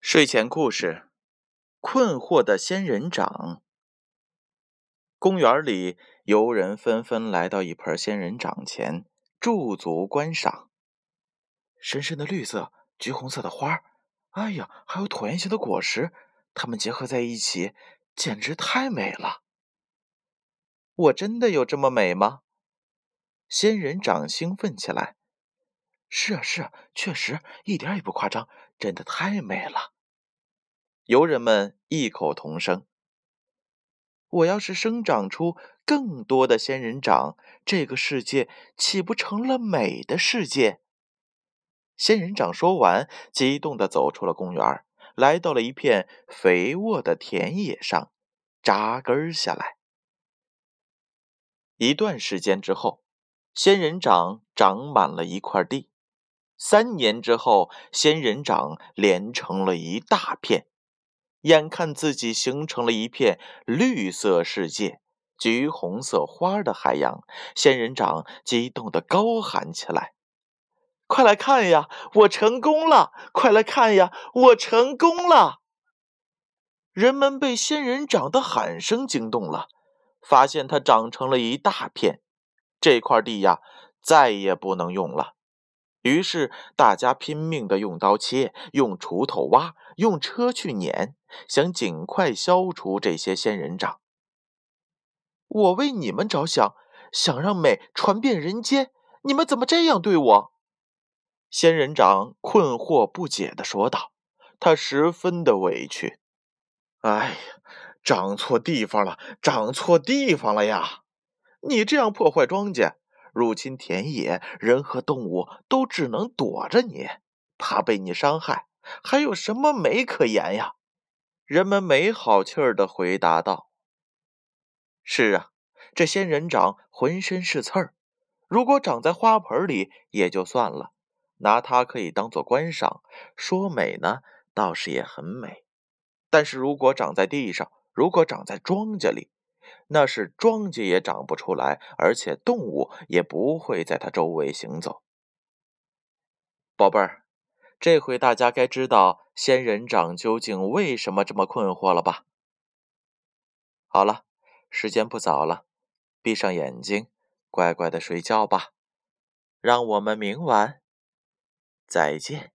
睡前故事：困惑的仙人掌。公园里，游人纷纷来到一盆仙人掌前驻足观赏。深深的绿色，橘红色的花哎呀，还有椭圆形的果实，它们结合在一起，简直太美了。我真的有这么美吗？仙人掌兴奋起来。是啊，是啊，确实一点也不夸张，真的太美了。游人们异口同声：“我要是生长出更多的仙人掌，这个世界岂不成了美的世界？”仙人掌说完，激动地走出了公园，来到了一片肥沃的田野上，扎根下来。一段时间之后，仙人掌长满了一块地。三年之后，仙人掌连成了一大片。眼看自己形成了一片绿色世界、橘红色花的海洋，仙人掌激动地高喊起来：“快来看呀，我成功了！快来看呀，我成功了！”人们被仙人掌的喊声惊动了，发现它长成了一大片，这块地呀，再也不能用了。于是，大家拼命的用刀切，用锄头挖，用车去碾，想尽快消除这些仙人掌。我为你们着想，想让美传遍人间，你们怎么这样对我？仙人掌困惑不解的说道，他十分的委屈。哎呀，长错地方了，长错地方了呀！你这样破坏庄稼。入侵田野，人和动物都只能躲着你，怕被你伤害，还有什么美可言呀？人们没好气儿的回答道：“是啊，这仙人掌浑身是刺儿，如果长在花盆里也就算了，拿它可以当做观赏，说美呢倒是也很美。但是如果长在地上，如果长在庄稼里……”那是庄稼也长不出来，而且动物也不会在它周围行走。宝贝儿，这回大家该知道仙人掌究竟为什么这么困惑了吧？好了，时间不早了，闭上眼睛，乖乖的睡觉吧。让我们明晚再见。